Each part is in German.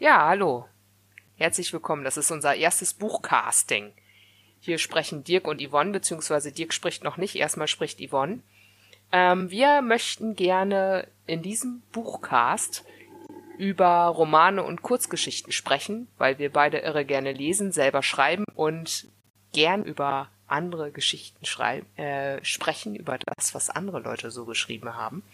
Ja, hallo. Herzlich willkommen. Das ist unser erstes Buchcasting. Hier sprechen Dirk und Yvonne, beziehungsweise Dirk spricht noch nicht. Erstmal spricht Yvonne. Ähm, wir möchten gerne in diesem Buchcast über Romane und Kurzgeschichten sprechen, weil wir beide irre gerne lesen, selber schreiben und gern über andere Geschichten schreiben, äh, sprechen, über das, was andere Leute so geschrieben haben.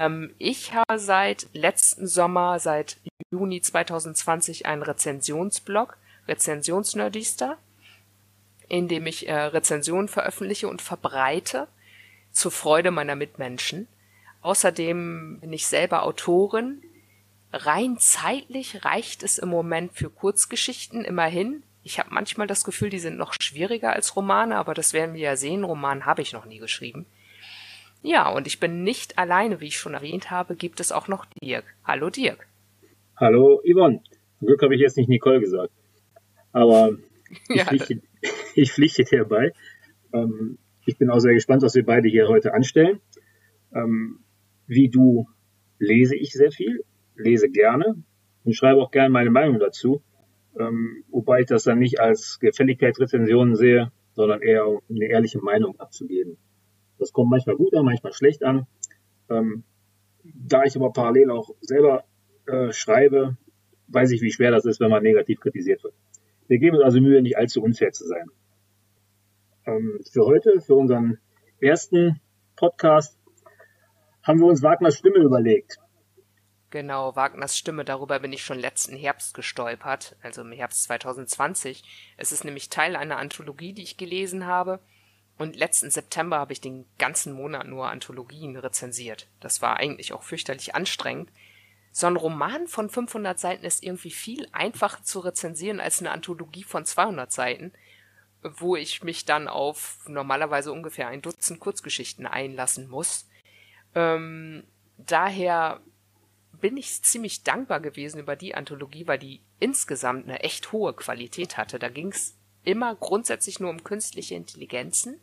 Ähm, ich habe seit letzten Sommer, seit Juni 2020, einen Rezensionsblog, Rezensionsnerdista, in dem ich äh, Rezensionen veröffentliche und verbreite zur Freude meiner Mitmenschen. Außerdem bin ich selber Autorin. Rein zeitlich reicht es im Moment für Kurzgeschichten immerhin. Ich habe manchmal das Gefühl, die sind noch schwieriger als Romane, aber das werden wir ja sehen. Roman habe ich noch nie geschrieben. Ja, und ich bin nicht alleine, wie ich schon erwähnt habe, gibt es auch noch Dirk. Hallo Dirk. Hallo Yvonne. Zum Glück habe ich jetzt nicht Nicole gesagt. Aber ich, ja, pflichte, ich pflichte dir bei. Ähm, ich bin auch sehr gespannt, was wir beide hier heute anstellen. Ähm, wie du lese ich sehr viel, lese gerne und schreibe auch gerne meine Meinung dazu. Ähm, wobei ich das dann nicht als Gefälligkeitsrezension sehe, sondern eher um eine ehrliche Meinung abzugeben. Das kommt manchmal gut an, manchmal schlecht an. Ähm, da ich aber parallel auch selber äh, schreibe, weiß ich, wie schwer das ist, wenn man negativ kritisiert wird. Wir geben uns also Mühe, nicht allzu unfair zu sein. Ähm, für heute, für unseren ersten Podcast, haben wir uns Wagners Stimme überlegt. Genau, Wagners Stimme, darüber bin ich schon letzten Herbst gestolpert, also im Herbst 2020. Es ist nämlich Teil einer Anthologie, die ich gelesen habe und letzten September habe ich den ganzen Monat nur Anthologien rezensiert. Das war eigentlich auch fürchterlich anstrengend. So ein Roman von 500 Seiten ist irgendwie viel einfacher zu rezensieren als eine Anthologie von 200 Seiten, wo ich mich dann auf normalerweise ungefähr ein Dutzend Kurzgeschichten einlassen muss. Ähm, daher bin ich ziemlich dankbar gewesen über die Anthologie, weil die insgesamt eine echt hohe Qualität hatte. Da ging es immer grundsätzlich nur um künstliche Intelligenzen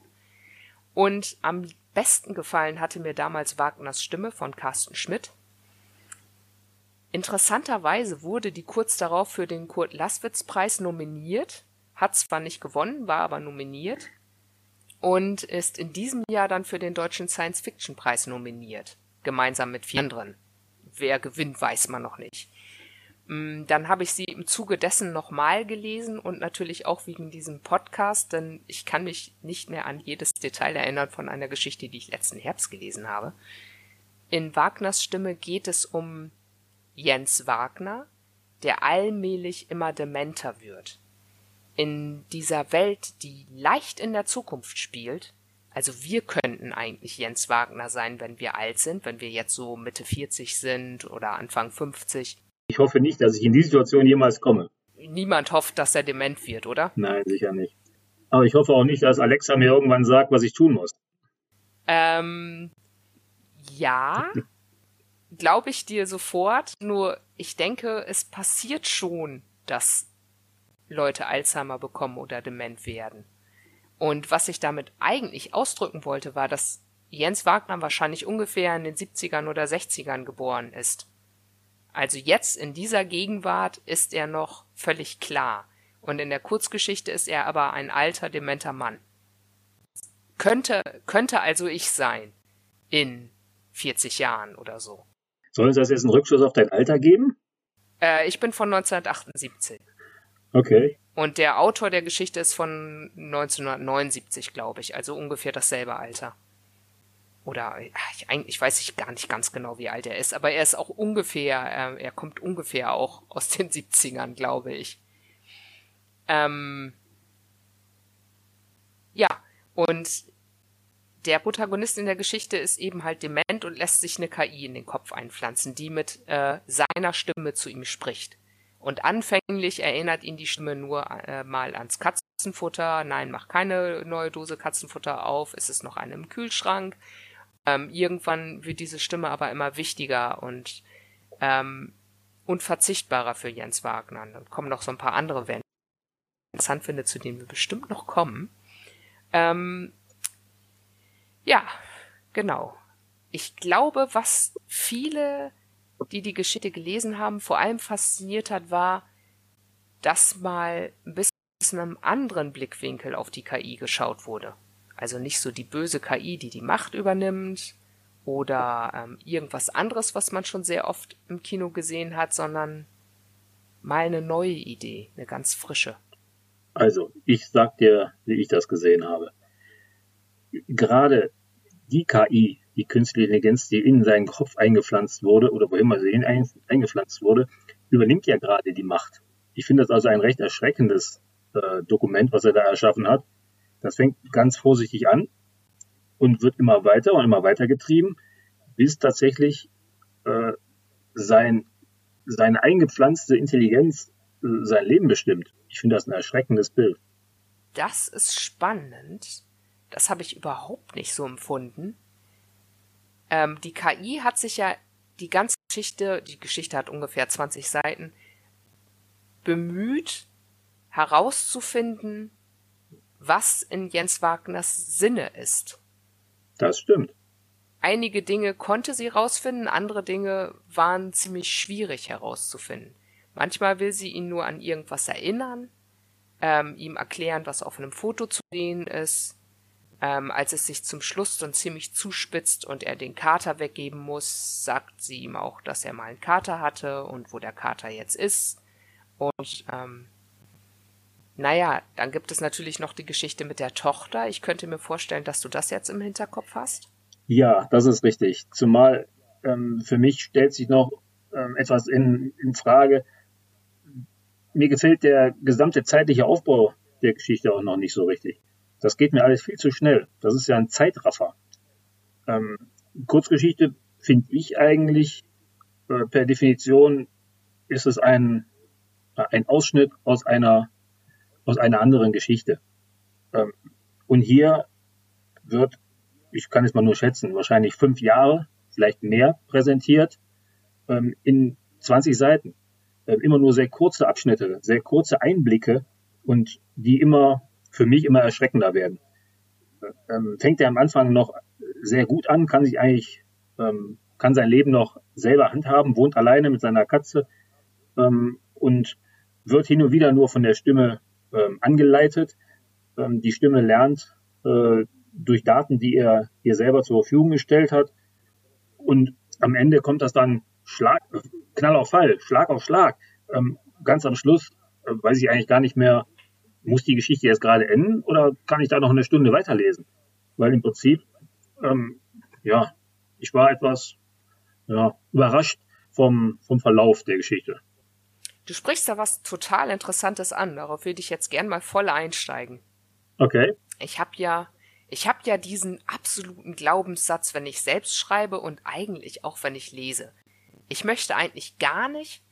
und am besten gefallen hatte mir damals Wagners Stimme von Carsten Schmidt. Interessanterweise wurde die kurz darauf für den Kurt Laswitz Preis nominiert, hat zwar nicht gewonnen, war aber nominiert und ist in diesem Jahr dann für den Deutschen Science Fiction Preis nominiert, gemeinsam mit vier anderen. Wer gewinnt, weiß man noch nicht. Mm, dann habe ich sie im Zuge dessen nochmal gelesen und natürlich auch wegen diesem Podcast, denn ich kann mich nicht mehr an jedes Detail erinnern von einer Geschichte, die ich letzten Herbst gelesen habe. In Wagners Stimme geht es um Jens Wagner, der allmählich immer dementer wird. In dieser Welt, die leicht in der Zukunft spielt, also wir könnten eigentlich Jens Wagner sein, wenn wir alt sind, wenn wir jetzt so Mitte 40 sind oder Anfang 50 ich hoffe nicht, dass ich in die Situation jemals komme. Niemand hofft, dass er dement wird, oder? Nein, sicher nicht. Aber ich hoffe auch nicht, dass Alexa mir irgendwann sagt, was ich tun muss. Ähm, ja, glaube ich dir sofort. Nur ich denke, es passiert schon, dass Leute Alzheimer bekommen oder dement werden. Und was ich damit eigentlich ausdrücken wollte, war, dass Jens Wagner wahrscheinlich ungefähr in den 70ern oder 60ern geboren ist. Also jetzt in dieser Gegenwart ist er noch völlig klar. Und in der Kurzgeschichte ist er aber ein alter, dementer Mann. Könnte, könnte also ich sein. In 40 Jahren oder so. Soll uns das jetzt einen Rückschluss auf dein Alter geben? Äh, ich bin von 1978. Okay. Und der Autor der Geschichte ist von 1979, glaube ich. Also ungefähr dasselbe Alter oder ich, eigentlich weiß ich gar nicht ganz genau, wie alt er ist, aber er ist auch ungefähr, äh, er kommt ungefähr auch aus den 70ern, glaube ich. Ähm, ja, und der Protagonist in der Geschichte ist eben halt dement und lässt sich eine KI in den Kopf einpflanzen, die mit äh, seiner Stimme zu ihm spricht. Und anfänglich erinnert ihn die Stimme nur äh, mal ans Katzenfutter. Nein, mach keine neue Dose Katzenfutter auf. Es ist noch eine im Kühlschrank. Ähm, irgendwann wird diese Stimme aber immer wichtiger und ähm, unverzichtbarer für Jens Wagner. Dann kommen noch so ein paar andere Wände. Interessant finde, zu denen wir bestimmt noch kommen. Ähm, ja, genau. Ich glaube, was viele die die Geschichte gelesen haben, vor allem fasziniert hat, war, dass mal ein bisschen aus einem anderen Blickwinkel auf die KI geschaut wurde. Also nicht so die böse KI, die die Macht übernimmt oder ähm, irgendwas anderes, was man schon sehr oft im Kino gesehen hat, sondern mal eine neue Idee, eine ganz frische. Also, ich sag dir, wie ich das gesehen habe. Gerade die KI, die künstliche Intelligenz, die in seinen Kopf eingepflanzt wurde oder wo immer sie eingepflanzt wurde, übernimmt ja gerade die Macht. Ich finde das also ein recht erschreckendes äh, Dokument, was er da erschaffen hat. Das fängt ganz vorsichtig an und wird immer weiter und immer weiter getrieben, bis tatsächlich äh, sein, seine eingepflanzte Intelligenz äh, sein Leben bestimmt. Ich finde das ein erschreckendes Bild. Das ist spannend. Das habe ich überhaupt nicht so empfunden. Ähm, die KI hat sich ja die ganze Geschichte, die Geschichte hat ungefähr 20 Seiten, bemüht herauszufinden, was in Jens Wagners Sinne ist. Das stimmt. Einige Dinge konnte sie herausfinden, andere Dinge waren ziemlich schwierig herauszufinden. Manchmal will sie ihn nur an irgendwas erinnern, ähm, ihm erklären, was auf einem Foto zu sehen ist. Ähm, als es sich zum Schluss dann ziemlich zuspitzt und er den Kater weggeben muss, sagt sie ihm auch, dass er mal einen Kater hatte und wo der Kater jetzt ist. Und ähm, naja, dann gibt es natürlich noch die Geschichte mit der Tochter. Ich könnte mir vorstellen, dass du das jetzt im Hinterkopf hast. Ja, das ist richtig. Zumal ähm, für mich stellt sich noch ähm, etwas in, in Frage. Mir gefällt der gesamte zeitliche Aufbau der Geschichte auch noch nicht so richtig. Das geht mir alles viel zu schnell. Das ist ja ein Zeitraffer. Ähm, Kurzgeschichte finde ich eigentlich äh, per Definition ist es ein ein Ausschnitt aus einer, aus einer anderen Geschichte. Ähm, und hier wird, ich kann es mal nur schätzen, wahrscheinlich fünf Jahre, vielleicht mehr präsentiert, ähm, in 20 Seiten. Ähm, immer nur sehr kurze Abschnitte, sehr kurze Einblicke und die immer, für mich immer erschreckender werden. fängt er am Anfang noch sehr gut an, kann sich eigentlich, kann sein Leben noch selber handhaben, wohnt alleine mit seiner Katze und wird hin und wieder nur von der Stimme ähm, angeleitet. Ähm, die Stimme lernt äh, durch Daten, die er ihr selber zur Verfügung gestellt hat. Und am Ende kommt das dann Schlag, Knall auf Fall, Schlag auf Schlag. Ähm, ganz am Schluss äh, weiß ich eigentlich gar nicht mehr, muss die Geschichte jetzt gerade enden oder kann ich da noch eine Stunde weiterlesen? Weil im Prinzip, ähm, ja, ich war etwas ja, überrascht vom, vom Verlauf der Geschichte. Du sprichst da was total Interessantes an. Darauf würde ich jetzt gern mal voll einsteigen. Okay. Ich habe ja, ich habe ja diesen absoluten Glaubenssatz, wenn ich selbst schreibe und eigentlich auch wenn ich lese. Ich möchte eigentlich gar nicht,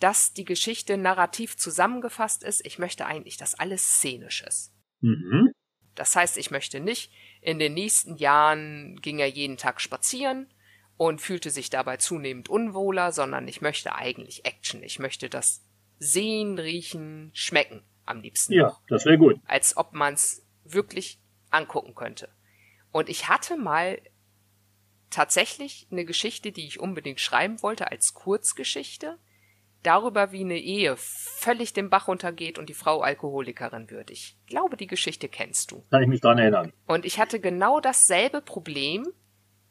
dass die Geschichte narrativ zusammengefasst ist. Ich möchte eigentlich, dass alles szenisch ist. Mhm. Das heißt, ich möchte nicht, in den nächsten Jahren ging er jeden Tag spazieren und fühlte sich dabei zunehmend unwohler, sondern ich möchte eigentlich Action. Ich möchte das sehen, riechen, schmecken am liebsten. Ja, das wäre gut. Als ob man es wirklich angucken könnte. Und ich hatte mal tatsächlich eine Geschichte, die ich unbedingt schreiben wollte, als Kurzgeschichte, darüber, wie eine Ehe völlig den Bach runtergeht und die Frau Alkoholikerin wird. Ich glaube, die Geschichte kennst du. Kann ich mich dran erinnern. Und ich hatte genau dasselbe Problem,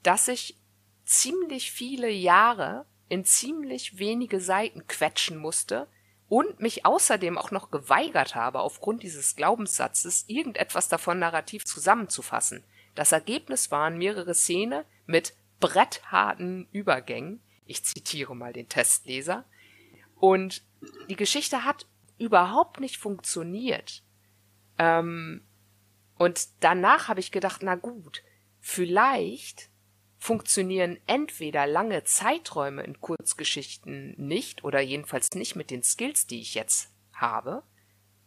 dass ich ziemlich viele Jahre in ziemlich wenige Seiten quetschen musste und mich außerdem auch noch geweigert habe, aufgrund dieses Glaubenssatzes irgendetwas davon narrativ zusammenzufassen. Das Ergebnis waren mehrere Szenen mit brettharten Übergängen. Ich zitiere mal den Testleser. Und die Geschichte hat überhaupt nicht funktioniert. Ähm, und danach habe ich gedacht, na gut, vielleicht funktionieren entweder lange Zeiträume in Kurzgeschichten nicht oder jedenfalls nicht mit den Skills, die ich jetzt habe,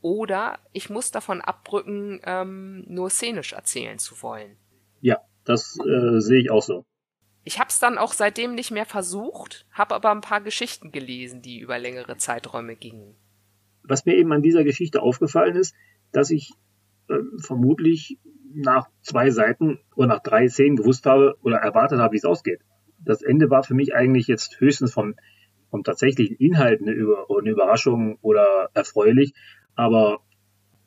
oder ich muss davon abrücken, ähm, nur szenisch erzählen zu wollen. Ja, das äh, sehe ich auch so. Ich habe es dann auch seitdem nicht mehr versucht, habe aber ein paar Geschichten gelesen, die über längere Zeiträume gingen. Was mir eben an dieser Geschichte aufgefallen ist, dass ich äh, vermutlich nach zwei Seiten oder nach drei Szenen gewusst habe oder erwartet habe, wie es ausgeht. das Ende war für mich eigentlich jetzt höchstens vom, vom tatsächlichen Inhalt eine, Über eine Überraschung oder erfreulich. Aber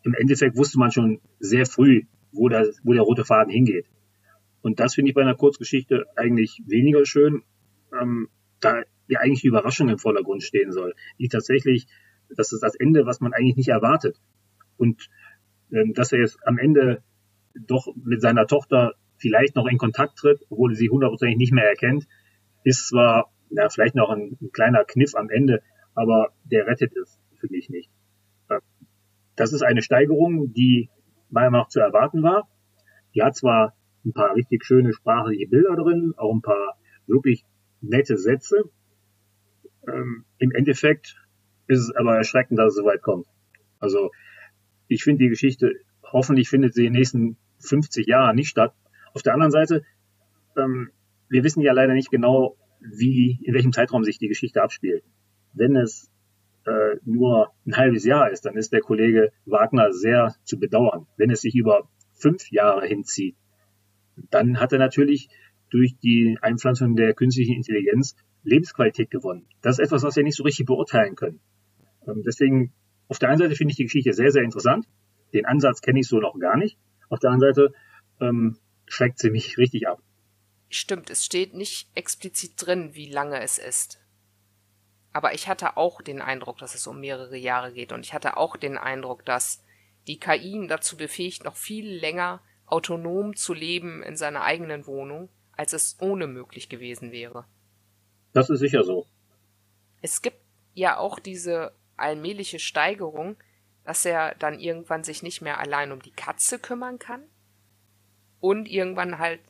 im Endeffekt wusste man schon sehr früh, wo der, wo der rote Faden hingeht. Und das finde ich bei einer Kurzgeschichte eigentlich weniger schön, ähm, da ja eigentlich die Überraschung im Vordergrund stehen soll. Die tatsächlich, das ist das Ende, was man eigentlich nicht erwartet. Und ähm, dass er jetzt am Ende doch mit seiner Tochter vielleicht noch in Kontakt tritt, obwohl sie hundertprozentig nicht mehr erkennt, ist zwar ja, vielleicht noch ein, ein, kleiner Kniff am Ende, aber der rettet es für mich nicht. Das ist eine Steigerung, die meiner Meinung nach zu erwarten war. Die hat zwar ein paar richtig schöne sprachliche Bilder drin, auch ein paar wirklich nette Sätze. Ähm, Im Endeffekt ist es aber erschreckend, dass es so weit kommt. Also ich finde die Geschichte, hoffentlich findet sie in den nächsten 50 Jahren nicht statt. Auf der anderen Seite, ähm, wir wissen ja leider nicht genau, wie, in welchem Zeitraum sich die Geschichte abspielt. Wenn es äh, nur ein halbes Jahr ist, dann ist der Kollege Wagner sehr zu bedauern. Wenn es sich über fünf Jahre hinzieht, dann hat er natürlich durch die Einpflanzung der künstlichen Intelligenz Lebensqualität gewonnen. Das ist etwas, was wir nicht so richtig beurteilen können. Ähm, deswegen, auf der einen Seite finde ich die Geschichte sehr, sehr interessant. Den Ansatz kenne ich so noch gar nicht. Auf der anderen Seite ähm, schreckt sie mich richtig ab. Stimmt, es steht nicht explizit drin, wie lange es ist. Aber ich hatte auch den Eindruck, dass es um mehrere Jahre geht und ich hatte auch den Eindruck, dass die KI ihn dazu befähigt, noch viel länger autonom zu leben in seiner eigenen Wohnung, als es ohne möglich gewesen wäre. Das ist sicher so. Es gibt ja auch diese allmähliche Steigerung, dass er dann irgendwann sich nicht mehr allein um die Katze kümmern kann und irgendwann halt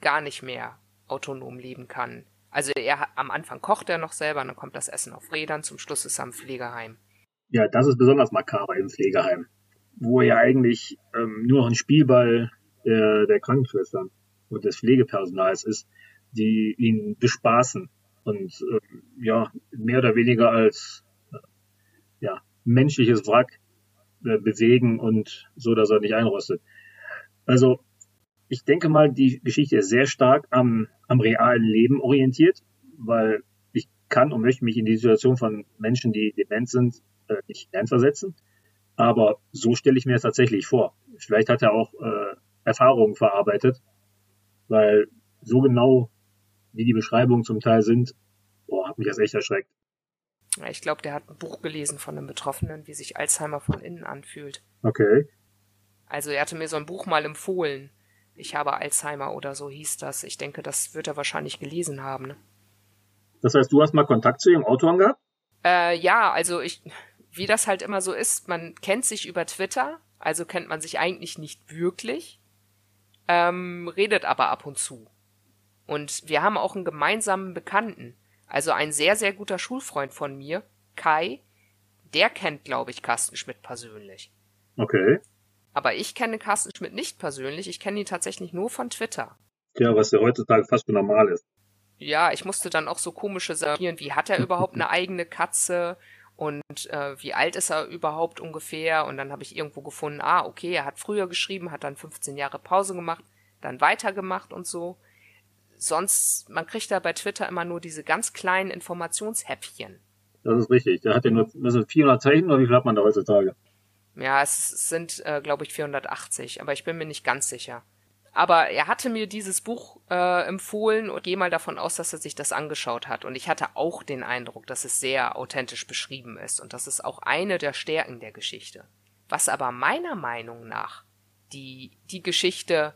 gar nicht mehr autonom leben kann. Also er am Anfang kocht er noch selber, dann kommt das Essen auf Rädern, zum Schluss ist er im Pflegeheim. Ja, das ist besonders makaber im Pflegeheim, wo er eigentlich ähm, nur noch ein Spielball der, der Krankenschwestern und des Pflegepersonals ist, die ihn bespaßen und äh, ja mehr oder weniger als äh, ja menschliches Wrack äh, bewegen und so, dass er nicht einrostet. Also ich denke mal, die Geschichte ist sehr stark am, am realen Leben orientiert, weil ich kann und möchte mich in die Situation von Menschen, die dement sind, äh, nicht hineinversetzen. Aber so stelle ich mir das tatsächlich vor. Vielleicht hat er auch äh, Erfahrungen verarbeitet, weil so genau, wie die Beschreibungen zum Teil sind, boah, hat mich das echt erschreckt. Ich glaube, der hat ein Buch gelesen von einem Betroffenen, wie sich Alzheimer von innen anfühlt. Okay. Also er hatte mir so ein Buch mal empfohlen. Ich habe Alzheimer oder so hieß das. Ich denke, das wird er wahrscheinlich gelesen haben. Ne? Das heißt, du hast mal Kontakt zu ihrem Autoren gehabt? Äh, ja, also ich, wie das halt immer so ist, man kennt sich über Twitter, also kennt man sich eigentlich nicht wirklich ähm, redet aber ab und zu. Und wir haben auch einen gemeinsamen Bekannten. Also ein sehr, sehr guter Schulfreund von mir, Kai, der kennt, glaube ich, Carsten Schmidt persönlich. Okay. Aber ich kenne Carsten Schmidt nicht persönlich, ich kenne ihn tatsächlich nur von Twitter. Ja, was ja heutzutage fast schon normal ist. Ja, ich musste dann auch so komische Sachen, wie hat er überhaupt eine eigene Katze und äh, wie alt ist er überhaupt ungefähr und dann habe ich irgendwo gefunden, ah, okay, er hat früher geschrieben, hat dann 15 Jahre Pause gemacht, dann weitergemacht und so. Sonst, man kriegt da bei Twitter immer nur diese ganz kleinen Informationshäppchen. Das ist richtig. Der hat ja nur das sind 400 Zeichen oder wie viel hat man da heutzutage? Ja, es sind, äh, glaube ich, 480, aber ich bin mir nicht ganz sicher. Aber er hatte mir dieses Buch äh, empfohlen und gehe mal davon aus, dass er sich das angeschaut hat. Und ich hatte auch den Eindruck, dass es sehr authentisch beschrieben ist. Und das ist auch eine der Stärken der Geschichte. Was aber meiner Meinung nach die, die Geschichte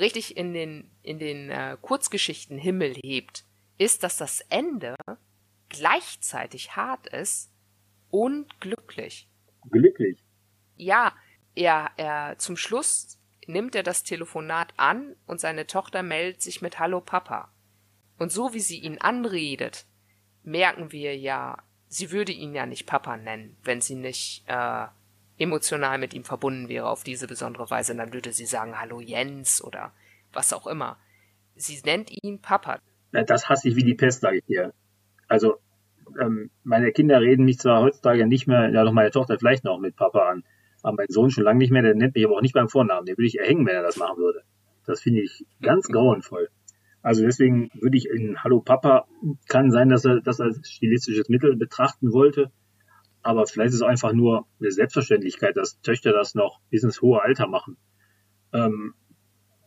richtig in den, in den äh, Kurzgeschichten Himmel hebt, ist, dass das Ende gleichzeitig hart ist und glücklich. Glücklich? Ja, er, er zum Schluss nimmt er das Telefonat an und seine Tochter meldet sich mit Hallo Papa. Und so wie sie ihn anredet, merken wir ja, sie würde ihn ja nicht Papa nennen, wenn sie nicht äh, emotional mit ihm verbunden wäre auf diese besondere Weise. Dann würde sie sagen Hallo Jens oder was auch immer. Sie nennt ihn Papa. Das hasse ich wie die Pest, sage ich dir. Also ähm, meine Kinder reden mich zwar heutzutage nicht mehr, ja doch meine Tochter vielleicht noch mit Papa an, aber mein Sohn schon lange nicht mehr, der nennt mich aber auch nicht beim Vornamen. Den würde ich erhängen, wenn er das machen würde. Das finde ich ganz grauenvoll. Also deswegen würde ich in Hallo Papa, kann sein, dass er das als stilistisches Mittel betrachten wollte. Aber vielleicht ist es einfach nur eine Selbstverständlichkeit, dass Töchter das noch bis ins hohe Alter machen. Ähm,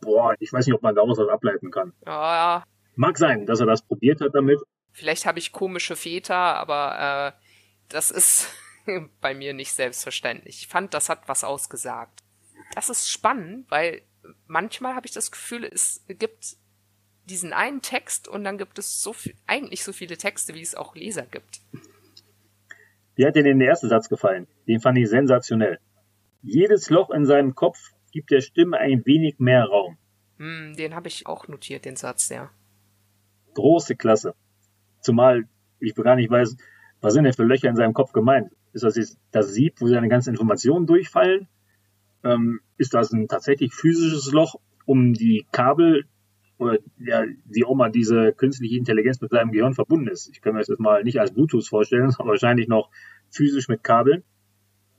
boah, ich weiß nicht, ob man daraus was ableiten kann. Ja. Mag sein, dass er das probiert hat damit. Vielleicht habe ich komische Väter, aber äh, das ist bei mir nicht selbstverständlich. Ich fand, das hat was ausgesagt. Das ist spannend, weil manchmal habe ich das Gefühl, es gibt diesen einen Text und dann gibt es so viel, eigentlich so viele Texte, wie es auch Leser gibt. Wie hat dir denn der erste Satz gefallen? Den fand ich sensationell. Jedes Loch in seinem Kopf gibt der Stimme ein wenig mehr Raum. Hm, den habe ich auch notiert, den Satz, ja. Große Klasse. Zumal ich gar nicht weiß, was sind denn für Löcher in seinem Kopf gemeint? Ist das jetzt das Sieb, wo seine ganzen Informationen durchfallen? Ähm, ist das ein tatsächlich physisches Loch, um die Kabel oder ja, wie auch mal diese künstliche Intelligenz mit seinem Gehirn verbunden ist. Ich kann mir das jetzt mal nicht als Bluetooth vorstellen, sondern wahrscheinlich noch physisch mit Kabeln.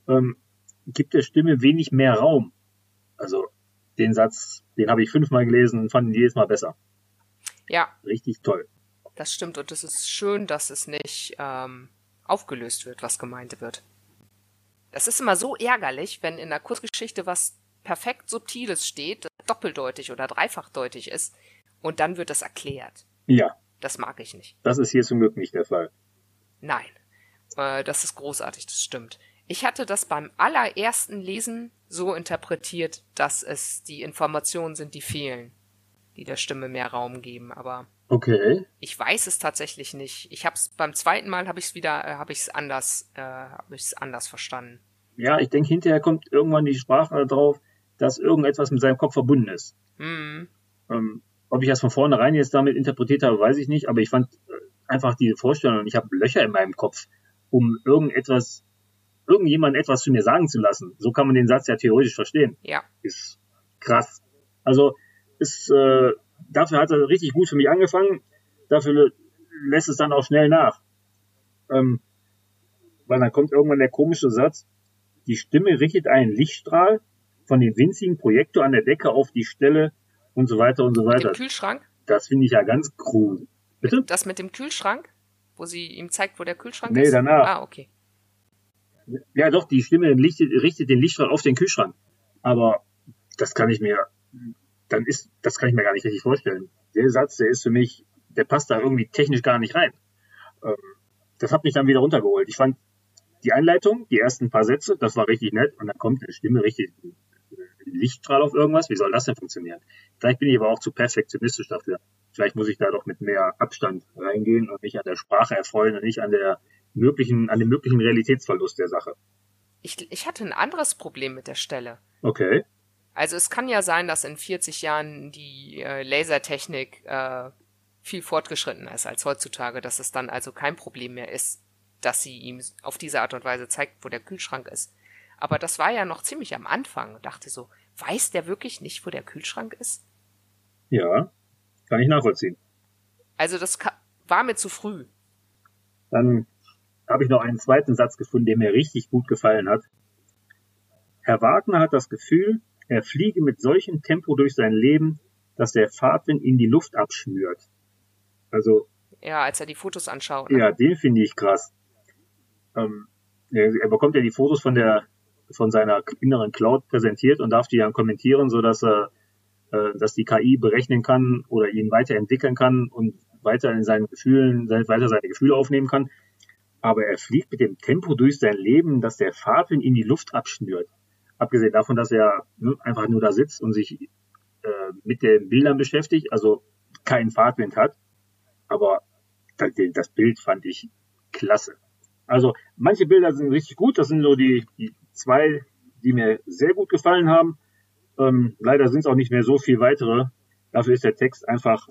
Ähm, gibt der Stimme wenig mehr Raum. Also den Satz, den habe ich fünfmal gelesen und fand ihn jedes Mal besser. Ja. Richtig toll. Das stimmt und es ist schön, dass es nicht ähm, aufgelöst wird, was gemeint wird. Das ist immer so ärgerlich, wenn in der Kurzgeschichte was perfekt Subtiles steht, doppeldeutig oder dreifachdeutig ist, und dann wird es erklärt. Ja. Das mag ich nicht. Das ist hier zum Glück nicht der Fall. Nein. Äh, das ist großartig, das stimmt. Ich hatte das beim allerersten Lesen so interpretiert, dass es die Informationen sind, die fehlen, die der Stimme mehr Raum geben, aber okay. Ich weiß es tatsächlich nicht. Ich habe es beim zweiten Mal habe ich es wieder äh, habe ich es anders äh, habe ich es anders verstanden. Ja, ich denke hinterher kommt irgendwann die Sprache drauf, dass irgendetwas mit seinem Kopf verbunden ist. Mhm. Ähm, ob ich das von vornherein jetzt damit interpretiert habe, weiß ich nicht, aber ich fand äh, einfach diese Vorstellung, ich habe Löcher in meinem Kopf, um irgendetwas, irgendjemand etwas zu mir sagen zu lassen. So kann man den Satz ja theoretisch verstehen. Ja. Ist krass. Also ist, äh, dafür hat er richtig gut für mich angefangen. Dafür lässt es dann auch schnell nach. Ähm, weil dann kommt irgendwann der komische Satz, die Stimme richtet einen Lichtstrahl von dem winzigen Projektor an der Decke auf die Stelle und so weiter und so weiter. Mit dem Kühlschrank? Das finde ich ja ganz cool. Bitte? Das mit dem Kühlschrank? Wo sie ihm zeigt, wo der Kühlschrank nee, ist? Nee, danach. Ah, okay. Ja, doch, die Stimme richtet, richtet den Lichtstrahl auf den Kühlschrank. Aber das kann ich mir, dann ist, das kann ich mir gar nicht richtig vorstellen. Der Satz, der ist für mich, der passt da irgendwie technisch gar nicht rein. Ähm, das hat mich dann wieder runtergeholt. Ich fand die Einleitung, die ersten paar Sätze, das war richtig nett und dann kommt eine Stimme richtig Lichtstrahl auf irgendwas. Wie soll das denn funktionieren? Vielleicht bin ich aber auch zu perfektionistisch dafür. Vielleicht muss ich da doch mit mehr Abstand reingehen und mich an der Sprache erfreuen und nicht an der möglichen, an dem möglichen Realitätsverlust der Sache. Ich, ich hatte ein anderes Problem mit der Stelle. Okay. Also es kann ja sein, dass in 40 Jahren die äh, Lasertechnik äh, viel fortgeschritten ist als heutzutage, dass es dann also kein Problem mehr ist, dass sie ihm auf diese Art und Weise zeigt, wo der Kühlschrank ist. Aber das war ja noch ziemlich am Anfang und dachte so, weiß der wirklich nicht, wo der Kühlschrank ist? Ja, kann ich nachvollziehen. Also das war mir zu früh. Dann habe ich noch einen zweiten Satz gefunden, der mir richtig gut gefallen hat. Herr Wagner hat das Gefühl, er fliege mit solchem Tempo durch sein Leben, dass der Fahrtwind in die Luft abschnürt. Also. Ja, als er die Fotos anschaut. Ne? Ja, den finde ich krass. Ähm, er bekommt ja die Fotos von der von seiner inneren Cloud präsentiert und darf die dann kommentieren, so dass er, äh, dass die KI berechnen kann oder ihn weiterentwickeln kann und weiter in seinen Gefühlen, weiter seine Gefühle aufnehmen kann. Aber er fliegt mit dem Tempo durch sein Leben, dass der Fahrtwind in die Luft abschnürt. Abgesehen davon, dass er ne, einfach nur da sitzt und sich äh, mit den Bildern beschäftigt, also keinen Fahrtwind hat. Aber das Bild fand ich klasse. Also manche Bilder sind richtig gut, das sind so die, die zwei, die mir sehr gut gefallen haben. Ähm, leider sind es auch nicht mehr so viel weitere. Dafür ist der Text einfach,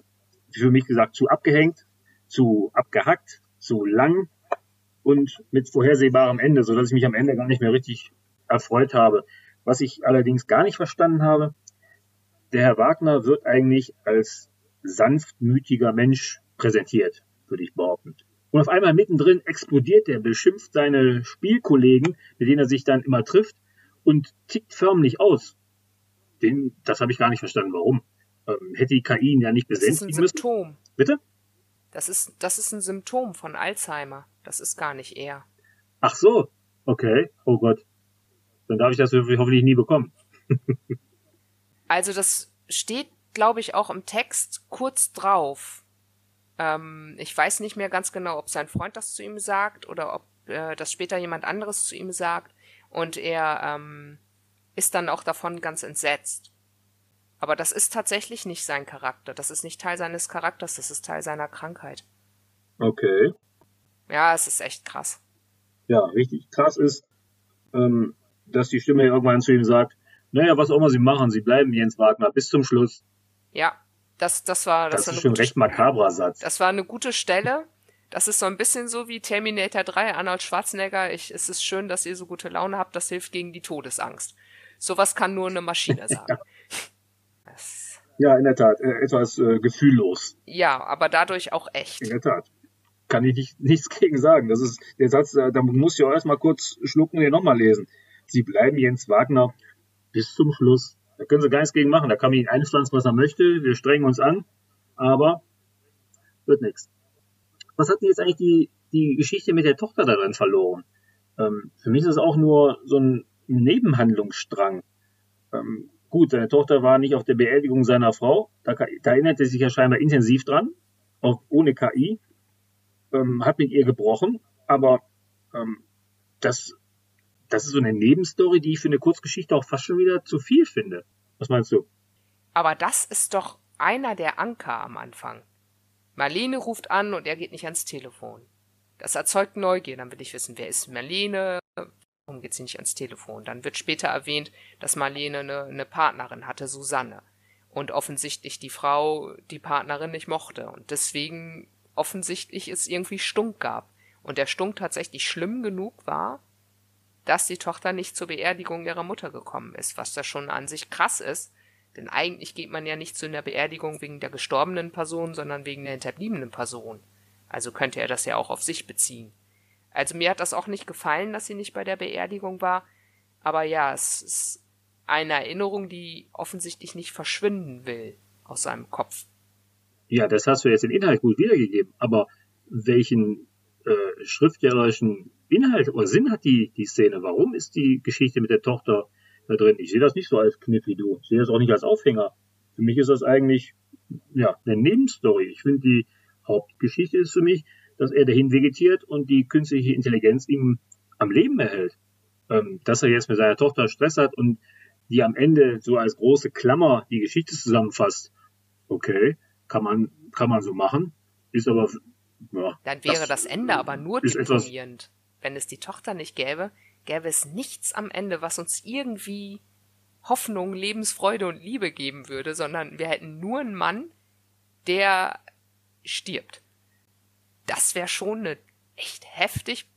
für mich gesagt, zu abgehängt, zu abgehackt, zu lang und mit vorhersehbarem Ende, so dass ich mich am Ende gar nicht mehr richtig erfreut habe. Was ich allerdings gar nicht verstanden habe, der Herr Wagner wird eigentlich als sanftmütiger Mensch präsentiert, würde ich behaupten. Und auf einmal mittendrin explodiert er, beschimpft seine Spielkollegen, mit denen er sich dann immer trifft und tickt förmlich aus. Den, das habe ich gar nicht verstanden, warum. ähm, hätte die KI ihn ja nicht besänftigen müssen. Das ist ein Symptom. Müssen. Bitte? Das ist, das ist ein Symptom von Alzheimer. Das ist gar nicht er. Ach so. Okay. Oh Gott. Dann darf ich das hoffentlich nie bekommen. also das steht, glaube ich, auch im Text kurz drauf. Ähm, ich weiß nicht mehr ganz genau, ob sein Freund das zu ihm sagt oder ob äh, das später jemand anderes zu ihm sagt. Und er ähm, ist dann auch davon ganz entsetzt. Aber das ist tatsächlich nicht sein Charakter. Das ist nicht Teil seines Charakters, das ist Teil seiner Krankheit. Okay. Ja, es ist echt krass. Ja, richtig krass ist, ähm, dass die Stimme irgendwann zu ihm sagt, naja, was auch immer sie machen, sie bleiben Jens Wagner bis zum Schluss. Ja, das, das war, das, das ist schon ein recht makabrer Satz. Das war eine gute Stelle. Das ist so ein bisschen so wie Terminator 3, Arnold Schwarzenegger. Ich, es ist schön, dass ihr so gute Laune habt. Das hilft gegen die Todesangst. Sowas kann nur eine Maschine sagen. ja, in der Tat. Äh, etwas äh, gefühllos. Ja, aber dadurch auch echt. In der Tat. Kann ich nicht, nichts gegen sagen. Das ist der Satz, äh, da muss ich auch erstmal kurz schlucken und den nochmal lesen. Sie bleiben Jens Wagner bis zum Schluss. Da können sie gar nichts gegen machen. Da kann man ihn einpflanzen, was er möchte. Wir strengen uns an. Aber wird nichts. Was hat denn jetzt eigentlich die, die Geschichte mit der Tochter daran verloren? Ähm, für mich ist es auch nur so ein Nebenhandlungsstrang. Ähm, gut, seine Tochter war nicht auf der Beerdigung seiner Frau. Da, da erinnert er sich ja scheinbar intensiv dran, auch ohne KI. Ähm, hat mit ihr gebrochen, aber ähm, das, das ist so eine Nebenstory, die ich für eine Kurzgeschichte auch fast schon wieder zu viel finde. Was meinst du? Aber das ist doch einer der Anker am Anfang. Marlene ruft an und er geht nicht ans Telefon. Das erzeugt Neugier, dann will ich wissen, wer ist Marlene, warum geht sie nicht ans Telefon? Dann wird später erwähnt, dass Marlene eine, eine Partnerin hatte, Susanne. Und offensichtlich die Frau die Partnerin nicht mochte und deswegen offensichtlich es irgendwie Stunk gab. Und der Stunk tatsächlich schlimm genug war, dass die Tochter nicht zur Beerdigung ihrer Mutter gekommen ist, was da schon an sich krass ist, denn eigentlich geht man ja nicht zu einer Beerdigung wegen der gestorbenen Person, sondern wegen der hinterbliebenen Person. Also könnte er das ja auch auf sich beziehen. Also mir hat das auch nicht gefallen, dass sie nicht bei der Beerdigung war. Aber ja, es ist eine Erinnerung, die offensichtlich nicht verschwinden will aus seinem Kopf. Ja, das hast du jetzt den Inhalt gut wiedergegeben. Aber welchen äh, schriftstellerischen Inhalt oder Sinn hat die, die Szene? Warum ist die Geschichte mit der Tochter da drin. Ich sehe das nicht so als Kniff wie du. Ich sehe das auch nicht als Aufhänger. Für mich ist das eigentlich ja, eine Nebenstory. Ich finde, die Hauptgeschichte ist für mich, dass er dahin vegetiert und die künstliche Intelligenz ihm am Leben erhält. Ähm, dass er jetzt mit seiner Tochter Stress hat und die am Ende so als große Klammer die Geschichte zusammenfasst. Okay, kann man, kann man so machen. Ist aber, ja. Dann wäre das, das Ende aber nur deprimierend. Wenn es die Tochter nicht gäbe, gäbe es nichts am Ende, was uns irgendwie Hoffnung, Lebensfreude und Liebe geben würde, sondern wir hätten nur einen Mann, der stirbt. Das wäre schon eine echt heftig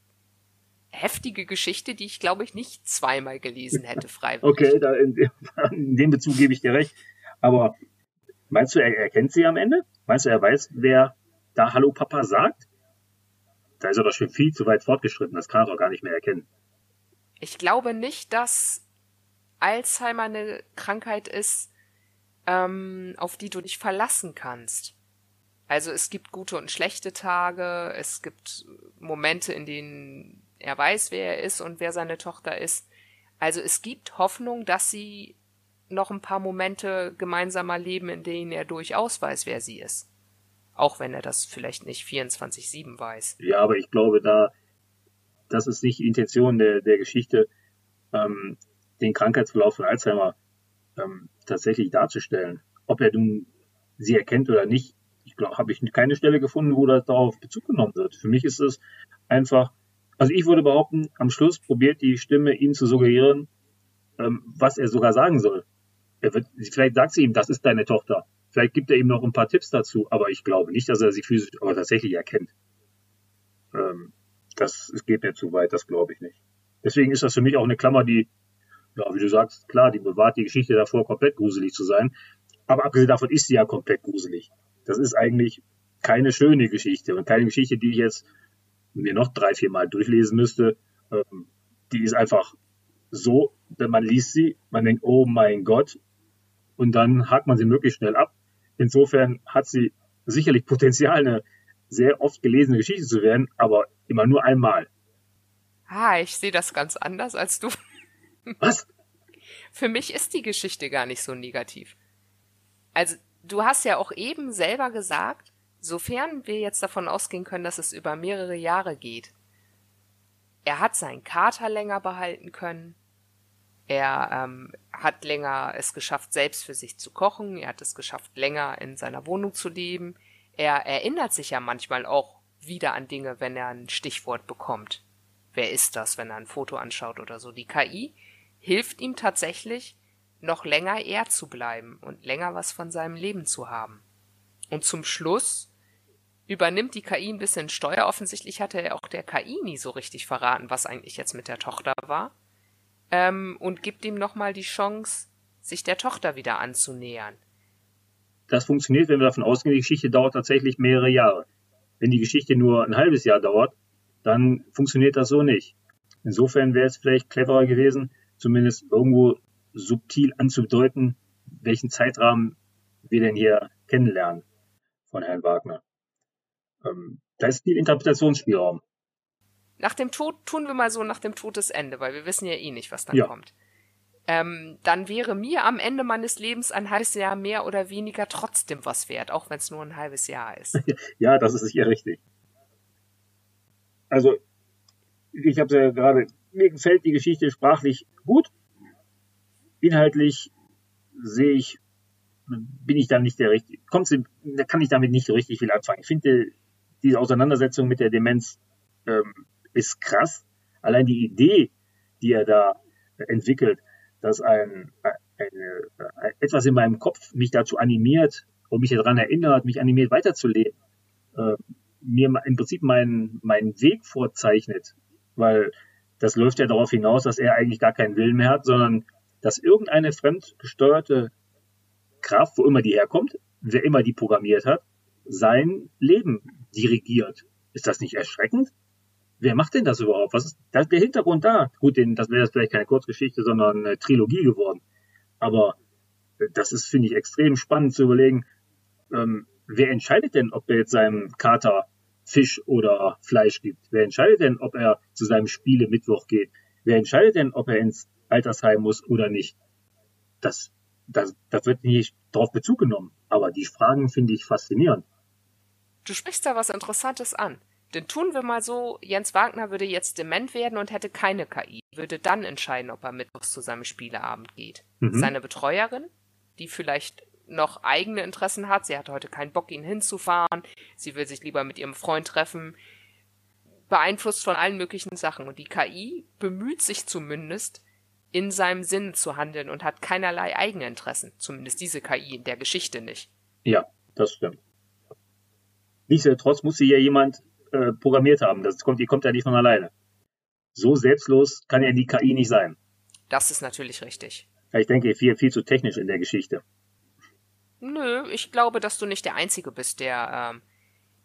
heftige Geschichte, die ich glaube ich nicht zweimal gelesen hätte freiwillig. Okay, da in, in, dem Bezug gebe ich dir recht. Aber meinst du, er erkennt sie am Ende? Meinst du, er weiß, wer da Hallo Papa sagt? Da ist er doch schon viel zu weit fortgeschritten, das kann er doch gar nicht mehr erkennen. Ich glaube nicht, dass Alzheimer eine Krankheit ist, ähm, auf die du dich verlassen kannst. Also es gibt gute und schlechte Tage, es gibt Momente, in denen er weiß, wer er ist und wer seine Tochter ist. Also es gibt Hoffnung, dass sie noch ein paar Momente gemeinsamer leben, in denen er durchaus weiß, wer sie ist. Auch wenn er das vielleicht nicht 24-7 weiß. Ja, aber ich glaube, da das ist nicht die Intention der, der Geschichte, ähm, den Krankheitsverlauf von Alzheimer ähm, tatsächlich darzustellen. Ob er nun sie erkennt oder nicht, ich glaube, habe ich keine Stelle gefunden, wo das darauf Bezug genommen wird. Für mich ist es einfach, also ich würde behaupten, am Schluss probiert die Stimme ihm zu suggerieren, ähm, was er sogar sagen soll. Er wird, vielleicht sagt sie ihm, das ist deine Tochter. Vielleicht gibt er ihm noch ein paar Tipps dazu, aber ich glaube nicht, dass er sie physisch aber tatsächlich erkennt. Ähm, das geht mir zu weit, das glaube ich nicht. Deswegen ist das für mich auch eine Klammer, die, ja, wie du sagst, klar, die bewahrt die Geschichte davor, komplett gruselig zu sein. Aber abgesehen davon ist sie ja komplett gruselig. Das ist eigentlich keine schöne Geschichte und keine Geschichte, die ich jetzt mir noch drei, vier Mal durchlesen müsste. Ähm, die ist einfach so, wenn man liest sie, man denkt, oh mein Gott, und dann hakt man sie möglichst schnell ab. Insofern hat sie sicherlich Potenzial, eine sehr oft gelesene Geschichte zu werden, aber immer nur einmal. Ah, ich sehe das ganz anders als du. Was? Für mich ist die Geschichte gar nicht so negativ. Also, du hast ja auch eben selber gesagt, sofern wir jetzt davon ausgehen können, dass es über mehrere Jahre geht. Er hat seinen Kater länger behalten können. Er ähm, hat länger es geschafft, selbst für sich zu kochen. Er hat es geschafft, länger in seiner Wohnung zu leben. Er erinnert sich ja manchmal auch wieder an Dinge, wenn er ein Stichwort bekommt. Wer ist das, wenn er ein Foto anschaut oder so? Die KI hilft ihm tatsächlich, noch länger er zu bleiben und länger was von seinem Leben zu haben. Und zum Schluss übernimmt die KI ein bisschen Steuer. Offensichtlich hatte er auch der KI nie so richtig verraten, was eigentlich jetzt mit der Tochter war ähm, und gibt ihm nochmal die Chance, sich der Tochter wieder anzunähern. Das funktioniert, wenn wir davon ausgehen, die Geschichte dauert tatsächlich mehrere Jahre. Wenn die Geschichte nur ein halbes Jahr dauert, dann funktioniert das so nicht. Insofern wäre es vielleicht cleverer gewesen, zumindest irgendwo subtil anzudeuten, welchen Zeitrahmen wir denn hier kennenlernen von Herrn Wagner. Ähm, da ist viel Interpretationsspielraum. Nach dem Tod tun wir mal so nach dem Todesende, weil wir wissen ja eh nicht, was dann ja. kommt. Ähm, dann wäre mir am Ende meines Lebens ein halbes Jahr mehr oder weniger trotzdem was wert, auch wenn es nur ein halbes Jahr ist. ja, das ist sicher richtig. Also, ich habe ja gerade, mir gefällt die Geschichte sprachlich gut. Inhaltlich sehe ich, bin ich dann nicht der richtige, kommt da kann ich damit nicht so richtig viel anfangen. Ich finde diese Auseinandersetzung mit der Demenz ähm, ist krass. Allein die Idee, die er da entwickelt, dass ein, eine, etwas in meinem Kopf mich dazu animiert und mich daran erinnert, mich animiert weiterzuleben, äh, mir im Prinzip meinen, meinen Weg vorzeichnet, weil das läuft ja darauf hinaus, dass er eigentlich gar keinen Willen mehr hat, sondern dass irgendeine fremdgesteuerte Kraft, wo immer die herkommt, wer immer die programmiert hat, sein Leben dirigiert. Ist das nicht erschreckend? Wer macht denn das überhaupt? Was ist da, der Hintergrund da? Gut, den, das wäre jetzt vielleicht keine Kurzgeschichte, sondern eine Trilogie geworden. Aber äh, das ist, finde ich, extrem spannend zu überlegen, ähm, wer entscheidet denn, ob er jetzt seinem Kater Fisch oder Fleisch gibt? Wer entscheidet denn, ob er zu seinem Spiele Mittwoch geht? Wer entscheidet denn, ob er ins Altersheim muss oder nicht? Das, das, das wird nicht darauf Bezug genommen. Aber die Fragen finde ich faszinierend. Du sprichst da was Interessantes an. Denn tun wir mal so, Jens Wagner würde jetzt dement werden und hätte keine KI, würde dann entscheiden, ob er mittwochs zu seinem Spieleabend geht. Mhm. Seine Betreuerin, die vielleicht noch eigene Interessen hat, sie hat heute keinen Bock, ihn hinzufahren, sie will sich lieber mit ihrem Freund treffen, beeinflusst von allen möglichen Sachen. Und die KI bemüht sich zumindest, in seinem Sinn zu handeln und hat keinerlei eigene Interessen. Zumindest diese KI in der Geschichte nicht. Ja, das stimmt. Nichtsdestotrotz muss sie ja jemand äh, programmiert haben. Das kommt, die kommt ja nicht von alleine. So selbstlos kann ja die KI nicht sein. Das ist natürlich richtig. Ich denke, viel, viel zu technisch in der Geschichte. Nö, ich glaube, dass du nicht der Einzige bist, der ähm,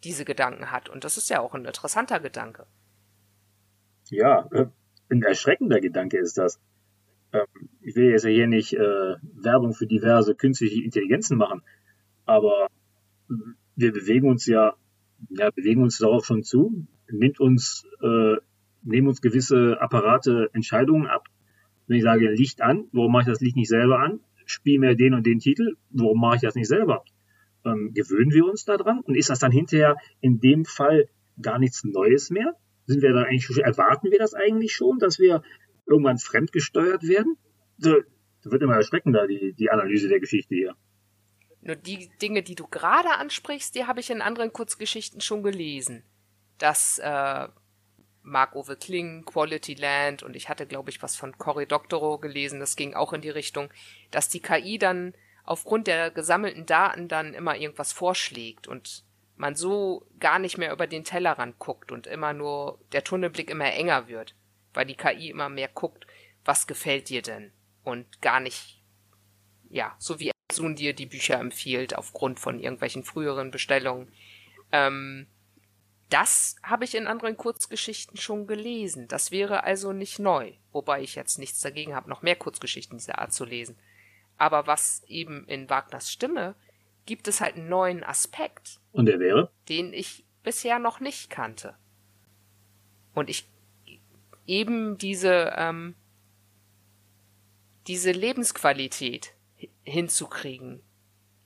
diese Gedanken hat. Und das ist ja auch ein interessanter Gedanke. Ja, äh, ein erschreckender Gedanke ist das. Ähm, ich will jetzt ja hier nicht äh, Werbung für diverse künstliche Intelligenzen machen, aber wir bewegen uns ja ja, bewegen uns darauf schon zu, nimmt uns, äh, nehmen uns gewisse Apparate Entscheidungen ab. Wenn ich sage Licht an, warum mache ich das Licht nicht selber an? Spiel mir den und den Titel, warum mache ich das nicht selber? Ähm, gewöhnen wir uns daran? Und ist das dann hinterher in dem Fall gar nichts Neues mehr? Sind wir da eigentlich erwarten wir das eigentlich schon, dass wir irgendwann fremdgesteuert werden? Da wird immer erschreckender, die, die Analyse der Geschichte hier. Nur die Dinge, die du gerade ansprichst, die habe ich in anderen Kurzgeschichten schon gelesen. Das äh, Mark-Ove Kling, Quality Land und ich hatte, glaube ich, was von Cory Doctorow gelesen, das ging auch in die Richtung, dass die KI dann aufgrund der gesammelten Daten dann immer irgendwas vorschlägt und man so gar nicht mehr über den Tellerrand guckt und immer nur der Tunnelblick immer enger wird, weil die KI immer mehr guckt, was gefällt dir denn und gar nicht, ja, so wie Sun dir die Bücher empfiehlt aufgrund von irgendwelchen früheren Bestellungen. Ähm, das habe ich in anderen Kurzgeschichten schon gelesen. Das wäre also nicht neu, wobei ich jetzt nichts dagegen habe, noch mehr Kurzgeschichten dieser Art zu lesen. Aber was eben in Wagners Stimme gibt es halt einen neuen Aspekt. Und der wäre? Den ich bisher noch nicht kannte. Und ich eben diese, ähm, diese Lebensqualität hinzukriegen.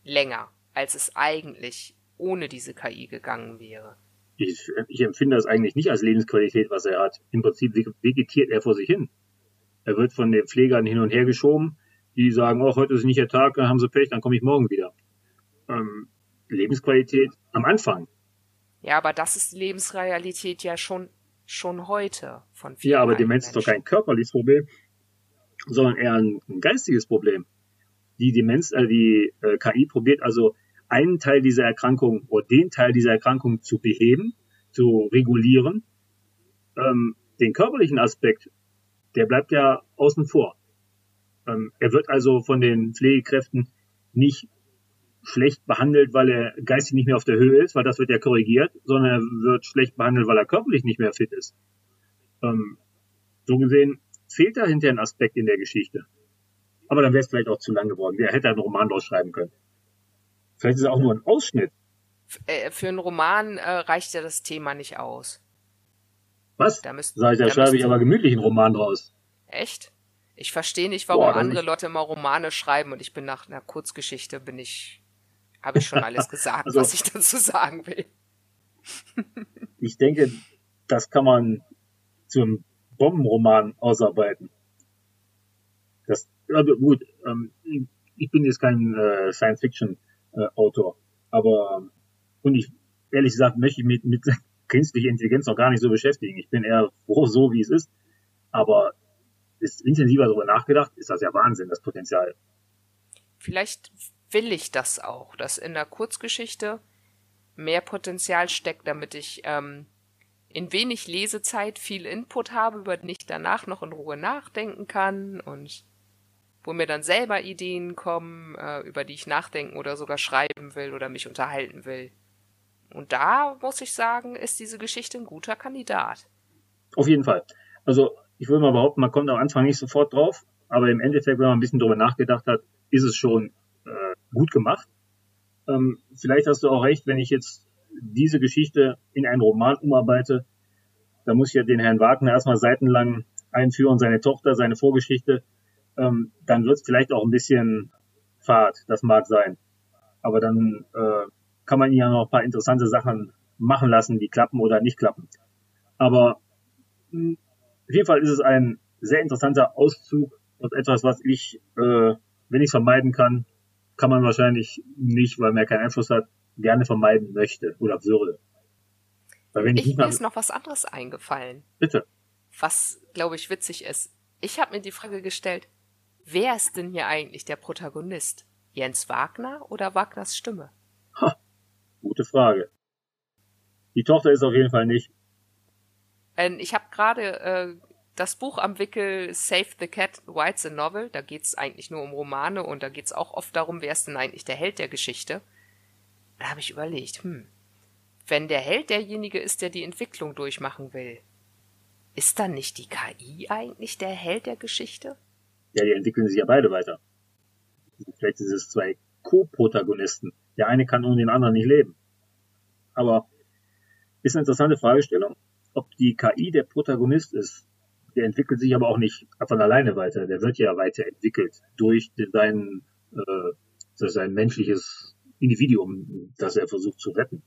Länger, als es eigentlich ohne diese KI gegangen wäre. Ich, ich empfinde das eigentlich nicht als Lebensqualität, was er hat. Im Prinzip vegetiert er vor sich hin. Er wird von den Pflegern hin und her geschoben, die sagen, oh, heute ist nicht der Tag, dann haben sie Pech, dann komme ich morgen wieder. Ähm, Lebensqualität am Anfang. Ja, aber das ist die Lebensrealität ja schon, schon heute von vielen Ja, aber Demenz ist doch kein körperliches Problem, sondern eher ein, ein geistiges Problem. Die Demenz, äh, die äh, KI probiert also einen Teil dieser Erkrankung oder den Teil dieser Erkrankung zu beheben, zu regulieren. Ähm, den körperlichen Aspekt, der bleibt ja außen vor. Ähm, er wird also von den Pflegekräften nicht schlecht behandelt, weil er geistig nicht mehr auf der Höhe ist, weil das wird ja korrigiert, sondern er wird schlecht behandelt, weil er körperlich nicht mehr fit ist. Ähm, so gesehen fehlt da hinter ein Aspekt in der Geschichte. Aber dann wäre es vielleicht auch zu lang geworden. Der hätte einen Roman draus schreiben können. Vielleicht ist es auch nur ein Ausschnitt. Äh, für einen Roman äh, reicht ja das Thema nicht aus. Was? Da müsst, Sag ich, da, da schreibe ich aber gemütlich einen Roman draus. Echt? Ich verstehe nicht, warum Boah, andere nicht. Leute immer Romane schreiben und ich bin nach einer Kurzgeschichte bin ich, habe ich schon alles gesagt, also, was ich dazu sagen will. ich denke, das kann man zum Bombenroman ausarbeiten. Also gut, ähm, ich bin jetzt kein äh, Science-Fiction-Autor, äh, aber und ich ehrlich gesagt möchte ich mich mit, mit künstlicher Intelligenz noch gar nicht so beschäftigen. Ich bin eher froh, so wie es ist. Aber ist intensiver darüber nachgedacht, ist das ja Wahnsinn, das Potenzial. Vielleicht will ich das auch, dass in der Kurzgeschichte mehr Potenzial steckt, damit ich ähm, in wenig Lesezeit viel Input habe, über den ich danach noch in Ruhe nachdenken kann und wo mir dann selber Ideen kommen, äh, über die ich nachdenken oder sogar schreiben will oder mich unterhalten will. Und da muss ich sagen, ist diese Geschichte ein guter Kandidat. Auf jeden Fall. Also ich würde mal behaupten, man kommt am Anfang nicht sofort drauf, aber im Endeffekt, wenn man ein bisschen drüber nachgedacht hat, ist es schon äh, gut gemacht. Ähm, vielleicht hast du auch recht, wenn ich jetzt diese Geschichte in einen Roman umarbeite, da muss ich ja den Herrn Wagner erstmal seitenlang einführen, seine Tochter, seine Vorgeschichte, ähm, dann wird es vielleicht auch ein bisschen fad, das mag sein. Aber dann äh, kann man ja noch ein paar interessante Sachen machen lassen, die klappen oder nicht klappen. Aber mh, hm, auf jeden Fall ist es ein sehr interessanter Auszug aus etwas, was ich, äh, wenn ich es vermeiden kann, kann man wahrscheinlich nicht, weil man keinen Einfluss hat, gerne vermeiden möchte oder würde. Weil wenn ich, ich mir ist noch was anderes eingefallen. Bitte. Was, glaube ich, witzig ist. Ich habe mir die Frage gestellt, wer ist denn hier eigentlich der Protagonist? Jens Wagner oder Wagners Stimme? Ha, gute Frage. Die Tochter ist auf jeden Fall nicht. Ähm, ich habe gerade äh, das Buch am Wickel Save the Cat Writes a Novel. Da geht's eigentlich nur um Romane und da geht's auch oft darum, wer ist denn eigentlich der Held der Geschichte. Da habe ich überlegt, hm, wenn der Held derjenige ist, der die Entwicklung durchmachen will, ist dann nicht die KI eigentlich der Held der Geschichte? Ja, die entwickeln sich ja beide weiter. Vielleicht sind es zwei Co-Protagonisten. Der eine kann ohne den anderen nicht leben. Aber ist eine interessante Fragestellung ob die KI der Protagonist ist. Der entwickelt sich aber auch nicht von alleine weiter. Der wird ja weiterentwickelt durch sein, äh, sein menschliches Individuum, das er versucht zu retten.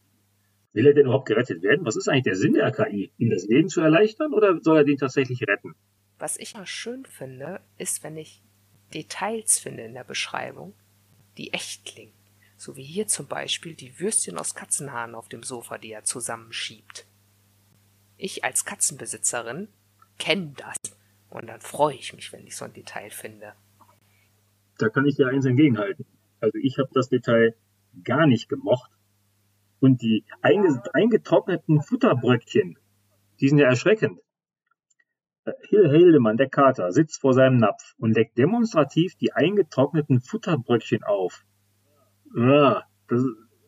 Will er denn überhaupt gerettet werden? Was ist eigentlich der Sinn der KI? Ihm das Leben zu erleichtern oder soll er den tatsächlich retten? Was ich mal schön finde, ist, wenn ich Details finde in der Beschreibung, die echt klingen. So wie hier zum Beispiel die Würstchen aus Katzenhaaren auf dem Sofa, die er zusammenschiebt. Ich als Katzenbesitzerin kenne das. Und dann freue ich mich, wenn ich so ein Detail finde. Da kann ich dir eins entgegenhalten. Also ich habe das Detail gar nicht gemocht. Und die eingetrockneten Futterbröckchen, die sind ja erschreckend. Hill Hildemann, der Kater, sitzt vor seinem Napf und leckt demonstrativ die eingetrockneten Futterbröckchen auf. Ja, das,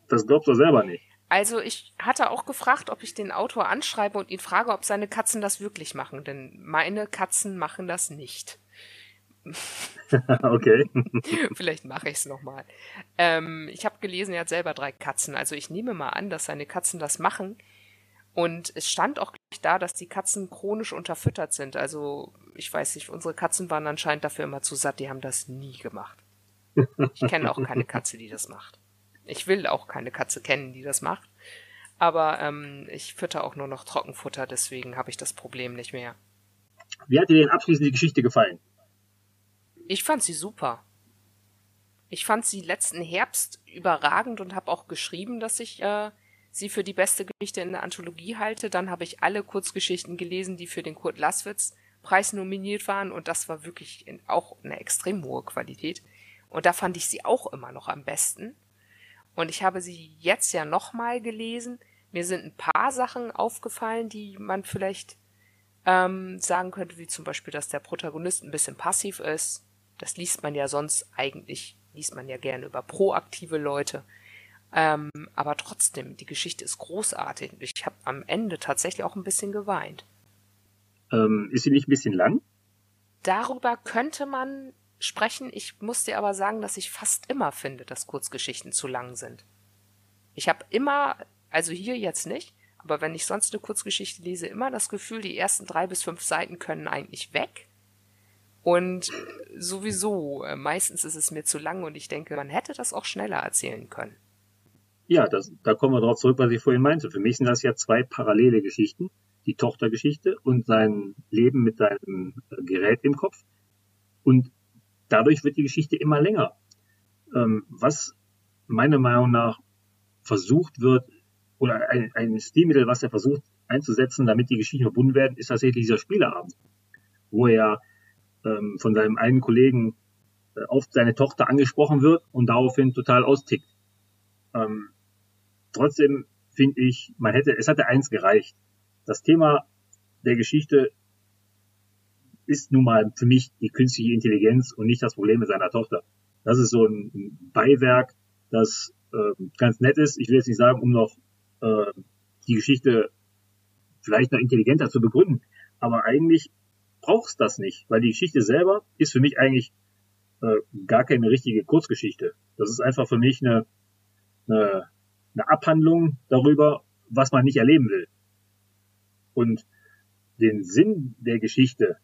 das glaubst du selber nicht. Also ich hatte auch gefragt, ob ich den Autor anschreibe und ihn frage, ob seine Katzen das wirklich machen, denn meine Katzen machen das nicht. okay. Vielleicht mache ich es nochmal. Ähm, ich habe gelesen, er hat selber drei Katzen. Also ich nehme mal an, dass seine Katzen das machen. Und es stand auch da, dass die Katzen chronisch unterfüttert sind. Also ich weiß nicht, unsere Katzen waren anscheinend dafür immer zu satt. Die haben das nie gemacht. Ich kenne auch keine Katze, die das macht. Ich will auch keine Katze kennen, die das macht. Aber ähm, ich fütter auch nur noch Trockenfutter, deswegen habe ich das Problem nicht mehr. Wie hat dir denn abschließend die Geschichte gefallen? Ich fand sie super. Ich fand sie letzten Herbst überragend und habe auch geschrieben, dass ich äh, sie für die beste Geschichte in der Anthologie halte. Dann habe ich alle Kurzgeschichten gelesen, die für den Kurt Laswitz Preis nominiert waren und das war wirklich in, auch eine extrem hohe Qualität. Und da fand ich sie auch immer noch am besten. Und ich habe sie jetzt ja nochmal gelesen. Mir sind ein paar Sachen aufgefallen, die man vielleicht ähm, sagen könnte, wie zum Beispiel, dass der Protagonist ein bisschen passiv ist. Das liest man ja sonst eigentlich, liest man ja gerne über proaktive Leute. Ähm, aber trotzdem, die Geschichte ist großartig. Ich habe am Ende tatsächlich auch ein bisschen geweint. Ähm, ist sie nicht ein bisschen lang? Darüber könnte man sprechen. Ich muss dir aber sagen, dass ich fast immer finde, dass Kurzgeschichten zu lang sind. Ich habe immer, also hier jetzt nicht, aber wenn ich sonst eine Kurzgeschichte lese, immer das Gefühl, die ersten drei bis fünf Seiten können eigentlich weg. Und sowieso, äh, meistens ist es mir zu lang und ich denke, man hätte das auch schneller erzählen können. Ja, das, da kommen wir darauf zurück, was ich vorhin meinte. Für mich sind das ja zwei parallele Geschichten. Die Tochtergeschichte und sein Leben mit seinem äh, Gerät im Kopf. Und dadurch wird die Geschichte immer länger. Ähm, was meiner Meinung nach versucht wird, oder ein, ein Stilmittel, was er versucht einzusetzen, damit die Geschichten verbunden werden, ist tatsächlich dieser Spieleabend, wo er ähm, von seinem einen Kollegen äh, auf seine Tochter angesprochen wird und daraufhin total austickt. Ähm, trotzdem finde ich, man hätte, es hätte eins gereicht. Das Thema der Geschichte ist nun mal für mich die künstliche Intelligenz und nicht das Problem mit seiner Tochter. Das ist so ein Beiwerk, das äh, ganz nett ist. Ich will jetzt nicht sagen, um noch äh, die Geschichte vielleicht noch intelligenter zu begründen, aber eigentlich brauchst das nicht, weil die Geschichte selber ist für mich eigentlich äh, gar keine richtige Kurzgeschichte. Das ist einfach für mich eine, eine, eine Abhandlung darüber, was man nicht erleben will. Und den Sinn der Geschichte,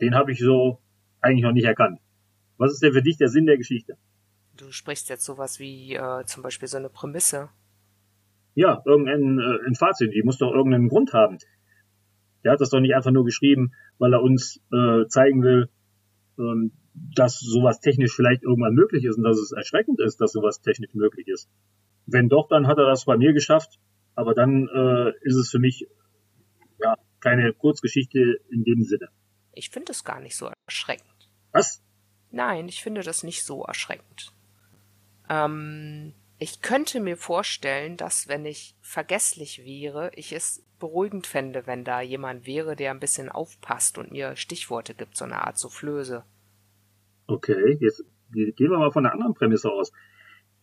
den habe ich so eigentlich noch nicht erkannt. Was ist denn für dich der Sinn der Geschichte? Du sprichst jetzt sowas wie äh, zum Beispiel so eine Prämisse. Ja, irgendein äh, ein Fazit, die muss doch irgendeinen Grund haben. Der hat das doch nicht einfach nur geschrieben, weil er uns äh, zeigen will, ähm, dass sowas technisch vielleicht irgendwann möglich ist und dass es erschreckend ist, dass sowas technisch möglich ist. Wenn doch, dann hat er das bei mir geschafft, aber dann äh, ist es für mich ja keine Kurzgeschichte in dem Sinne. Ich finde es gar nicht so erschreckend. Was? Nein, ich finde das nicht so erschreckend. Ähm, ich könnte mir vorstellen, dass wenn ich vergesslich wäre, ich es beruhigend fände, wenn da jemand wäre, der ein bisschen aufpasst und mir Stichworte gibt, so eine Art Soufflöse. Okay, jetzt gehen wir mal von einer anderen Prämisse aus.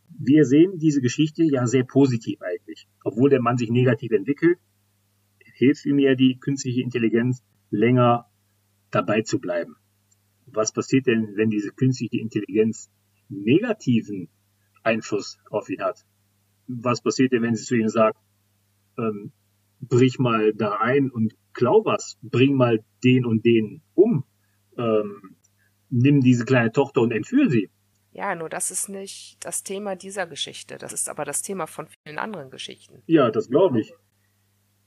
Wir sehen diese Geschichte ja sehr positiv eigentlich. Obwohl der Mann sich negativ entwickelt, hilft ihm ja die künstliche Intelligenz länger dabei zu bleiben. Was passiert denn, wenn diese künstliche Intelligenz negativen Einfluss auf ihn hat? Was passiert denn, wenn sie zu ihm sagt, ähm, brich mal da ein und klau was, bring mal den und den um, ähm, nimm diese kleine Tochter und entführe sie. Ja, nur das ist nicht das Thema dieser Geschichte. Das ist aber das Thema von vielen anderen Geschichten. Ja, das glaube ich.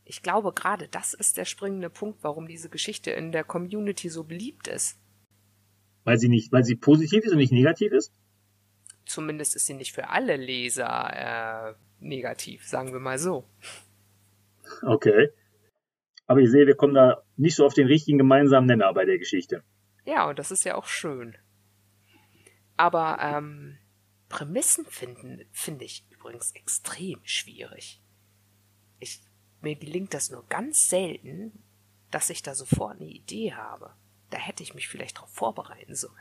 Ich glaube, gerade das ist der springende Punkt, warum diese Geschichte in der Community so beliebt ist. Weil sie nicht, weil sie positiv ist und nicht negativ ist? Zumindest ist sie nicht für alle Leser äh, negativ, sagen wir mal so. Okay. Aber ich sehe, wir kommen da nicht so auf den richtigen gemeinsamen Nenner bei der Geschichte. Ja, und das ist ja auch schön. Aber ähm, Prämissen finden finde ich übrigens extrem schwierig. Ich mir gelingt das nur ganz selten, dass ich da sofort eine Idee habe. Da hätte ich mich vielleicht darauf vorbereiten sollen.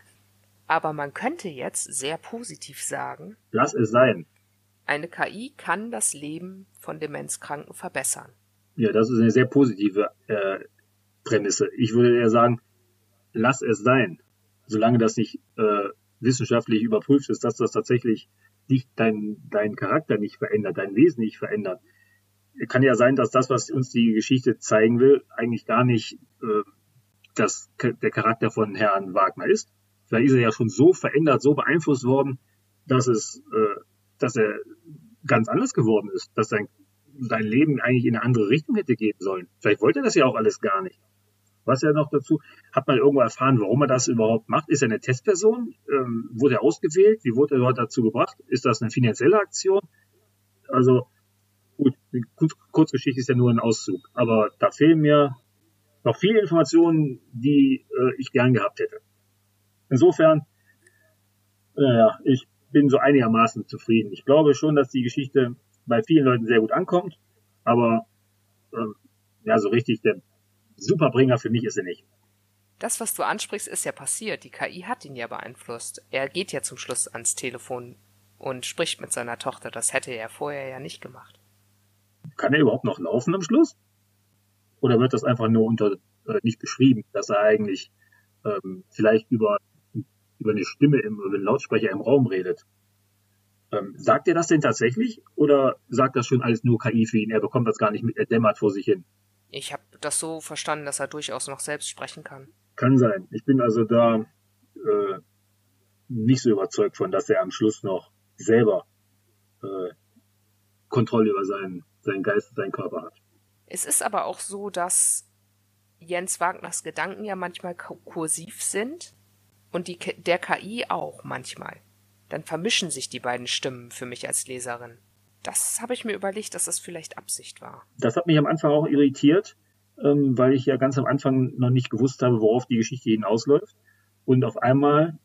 Aber man könnte jetzt sehr positiv sagen, lass es sein. Eine KI kann das Leben von Demenzkranken verbessern. Ja, das ist eine sehr positive äh, Prämisse. Ich würde eher sagen, lass es sein. solange das nicht äh, wissenschaftlich überprüft ist, dass das tatsächlich dich, dein, dein Charakter nicht verändert, dein Wesen nicht verändert. Kann ja sein, dass das, was uns die Geschichte zeigen will, eigentlich gar nicht äh, das, der Charakter von Herrn Wagner ist. Vielleicht ist er ja schon so verändert, so beeinflusst worden, dass es, äh, dass er ganz anders geworden ist, dass sein, sein Leben eigentlich in eine andere Richtung hätte gehen sollen. Vielleicht wollte er das ja auch alles gar nicht. Was ja noch dazu? Hat man irgendwo erfahren, warum er das überhaupt macht? Ist er eine Testperson? Ähm, wurde er ausgewählt? Wie wurde er dort dazu gebracht? Ist das eine finanzielle Aktion? Also, gut, die Kurzgeschichte ist ja nur ein Auszug. Aber da fehlen mir noch viele Informationen, die äh, ich gern gehabt hätte. Insofern, naja, ich bin so einigermaßen zufrieden. Ich glaube schon, dass die Geschichte bei vielen Leuten sehr gut ankommt, aber ähm, ja, so richtig der Superbringer für mich ist er nicht. Das, was du ansprichst, ist ja passiert. Die KI hat ihn ja beeinflusst. Er geht ja zum Schluss ans Telefon und spricht mit seiner Tochter. Das hätte er vorher ja nicht gemacht. Kann er überhaupt noch laufen am Schluss? Oder wird das einfach nur unter äh, nicht beschrieben, dass er eigentlich ähm, vielleicht über über eine Stimme im über einen Lautsprecher im Raum redet? Ähm, sagt er das denn tatsächlich oder sagt das schon alles nur KI für ihn? Er bekommt das gar nicht mit, er dämmert vor sich hin. Ich habe das so verstanden, dass er durchaus noch selbst sprechen kann. Kann sein. Ich bin also da äh, nicht so überzeugt von, dass er am Schluss noch selber äh, Kontrolle über seinen, seinen Geist, seinen Körper hat. Es ist aber auch so, dass Jens Wagners Gedanken ja manchmal kursiv sind und die, der KI auch manchmal. Dann vermischen sich die beiden Stimmen für mich als Leserin. Das habe ich mir überlegt, dass das vielleicht Absicht war. Das hat mich am Anfang auch irritiert, ähm, weil ich ja ganz am Anfang noch nicht gewusst habe, worauf die Geschichte hinausläuft. Und auf einmal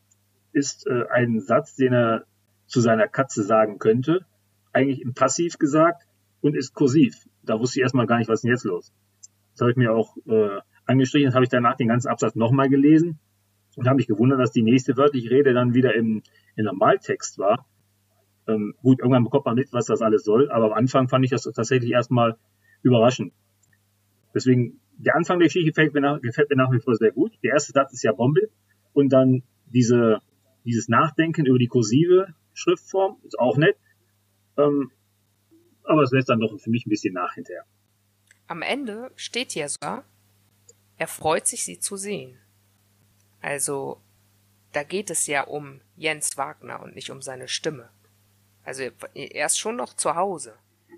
ist äh, ein Satz, den er zu seiner Katze sagen könnte, eigentlich im Passiv gesagt und ist kursiv. Da wusste ich erstmal gar nicht, was denn jetzt los. Das habe ich mir auch äh, angestrichen, das habe ich danach den ganzen Absatz nochmal gelesen und habe mich gewundert, dass die nächste wörtliche Rede dann wieder im, im Normaltext war. Ähm, gut, irgendwann bekommt man mit, was das alles soll, aber am Anfang fand ich das tatsächlich erstmal überraschend. Deswegen, der Anfang der Geschichte gefällt mir, nach, gefällt mir nach wie vor sehr gut. Der erste Satz ist ja Bombe und dann diese, dieses Nachdenken über die kursive Schriftform ist auch nett. Ähm, aber es lässt dann doch für mich ein bisschen nach hinterher. Am Ende steht ja sogar, er freut sich, sie zu sehen. Also, da geht es ja um Jens Wagner und nicht um seine Stimme. Also er ist schon noch zu Hause.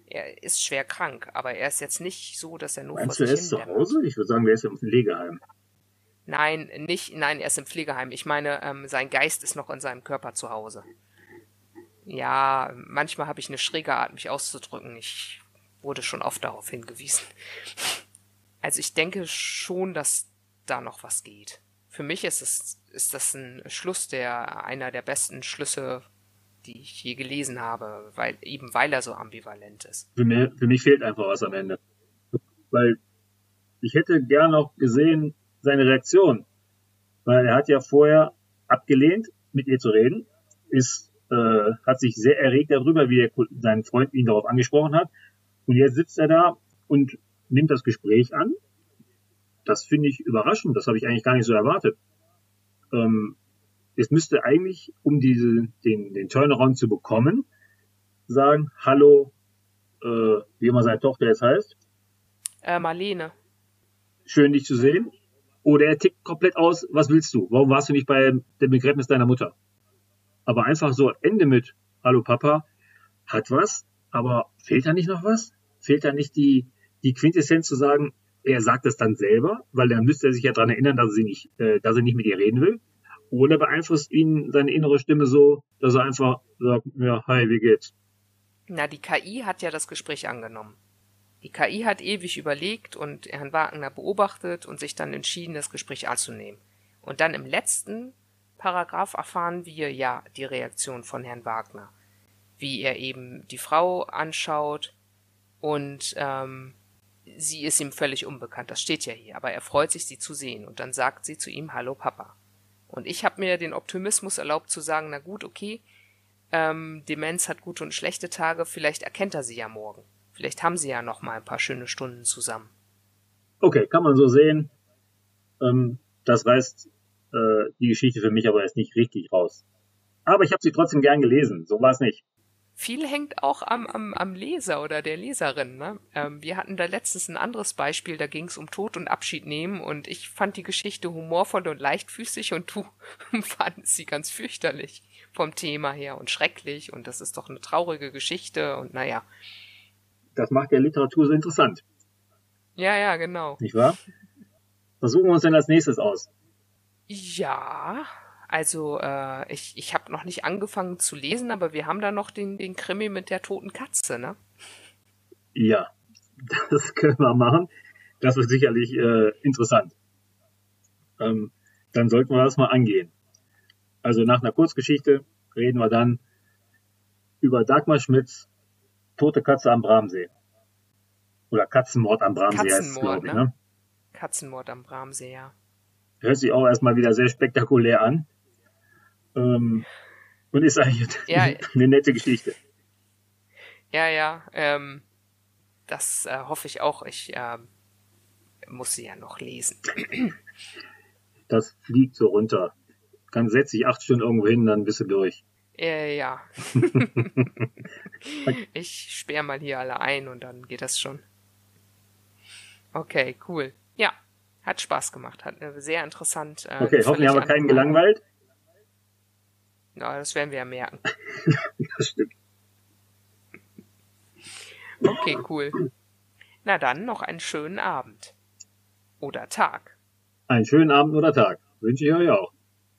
Er ist schwer krank, aber er ist jetzt nicht so, dass er nur Meinst vor sich du, er ist zu Hause? Ich würde sagen, er ist im Pflegeheim. Nein, nicht, nein, er ist im Pflegeheim. Ich meine, ähm, sein Geist ist noch in seinem Körper zu Hause. Ja, manchmal habe ich eine schräge Art, mich auszudrücken. Ich wurde schon oft darauf hingewiesen. Also ich denke schon, dass da noch was geht. Für mich ist es, ist das ein Schluss, der einer der besten Schlüsse die ich je gelesen habe, weil eben weil er so ambivalent ist. Für, mir, für mich fehlt einfach was am Ende. Weil ich hätte gern noch gesehen seine Reaktion. Weil er hat ja vorher abgelehnt, mit ihr zu reden, ist, äh, hat sich sehr erregt darüber, wie er, sein Freund ihn darauf angesprochen hat. Und jetzt sitzt er da und nimmt das Gespräch an. Das finde ich überraschend. Das habe ich eigentlich gar nicht so erwartet. Ähm, es müsste eigentlich, um diese, den, den Turnaround zu bekommen, sagen, hallo, äh, wie immer seine Tochter jetzt heißt. Äh, Marlene. Schön, dich zu sehen. Oder er tickt komplett aus, was willst du? Warum warst du nicht bei dem Begräbnis deiner Mutter? Aber einfach so Ende mit, hallo Papa, hat was, aber fehlt da nicht noch was? Fehlt da nicht die, die Quintessenz zu sagen, er sagt es dann selber, weil dann müsste er sich ja daran erinnern, dass er, sie nicht, äh, dass er nicht mit ihr reden will. Oder beeinflusst ihn seine innere Stimme so, dass er einfach sagt, ja, hi, wie geht's? Na, die KI hat ja das Gespräch angenommen. Die KI hat ewig überlegt und Herrn Wagner beobachtet und sich dann entschieden, das Gespräch anzunehmen. Und dann im letzten Paragraph erfahren wir ja die Reaktion von Herrn Wagner. Wie er eben die Frau anschaut und ähm, sie ist ihm völlig unbekannt, das steht ja hier, aber er freut sich, sie zu sehen und dann sagt sie zu ihm Hallo Papa. Und ich habe mir den Optimismus erlaubt zu sagen, na gut, okay, ähm, Demenz hat gute und schlechte Tage, vielleicht erkennt er sie ja morgen. Vielleicht haben sie ja noch mal ein paar schöne Stunden zusammen. Okay, kann man so sehen. Ähm, das reißt äh, die Geschichte für mich aber erst nicht richtig raus. Aber ich habe sie trotzdem gern gelesen, so war es nicht. Viel hängt auch am, am, am Leser oder der Leserin. Ne? Ähm, wir hatten da letztens ein anderes Beispiel, da ging es um Tod und Abschied nehmen und ich fand die Geschichte humorvoll und leichtfüßig und du fandest sie ganz fürchterlich vom Thema her und schrecklich und das ist doch eine traurige Geschichte und naja. Das macht ja Literatur so interessant. Ja, ja, genau. Nicht wahr? Versuchen wir uns denn als nächstes aus? Ja, also äh, ich, ich habe noch nicht angefangen zu lesen, aber wir haben da noch den, den Krimi mit der toten Katze, ne? Ja, das können wir machen. Das wird sicherlich äh, interessant. Ähm, dann sollten wir das mal angehen. Also nach einer Kurzgeschichte reden wir dann über Dagmar Schmidts Tote Katze am Bramsee. Oder Katzenmord am Bramsee heißt es, glaube ich. Ne? ne? Katzenmord am Bramsee, ja. Hört sich auch erstmal wieder sehr spektakulär an. Ähm, und ist eigentlich ja, eine nette Geschichte. Ja, ja. Ähm, das äh, hoffe ich auch. Ich äh, muss sie ja noch lesen. Das fliegt so runter. Dann setze ich acht Stunden irgendwo hin, dann bist du durch. Äh, ja. ich sperre mal hier alle ein und dann geht das schon. Okay, cool. Ja, hat Spaß gemacht, hat sehr interessant. Äh, okay, hoffentlich haben wir keinen gelangweilt. Na, das werden wir ja merken. das stimmt. Okay, cool. Na dann noch einen schönen Abend. Oder Tag. Einen schönen Abend oder Tag. Wünsche ich euch auch.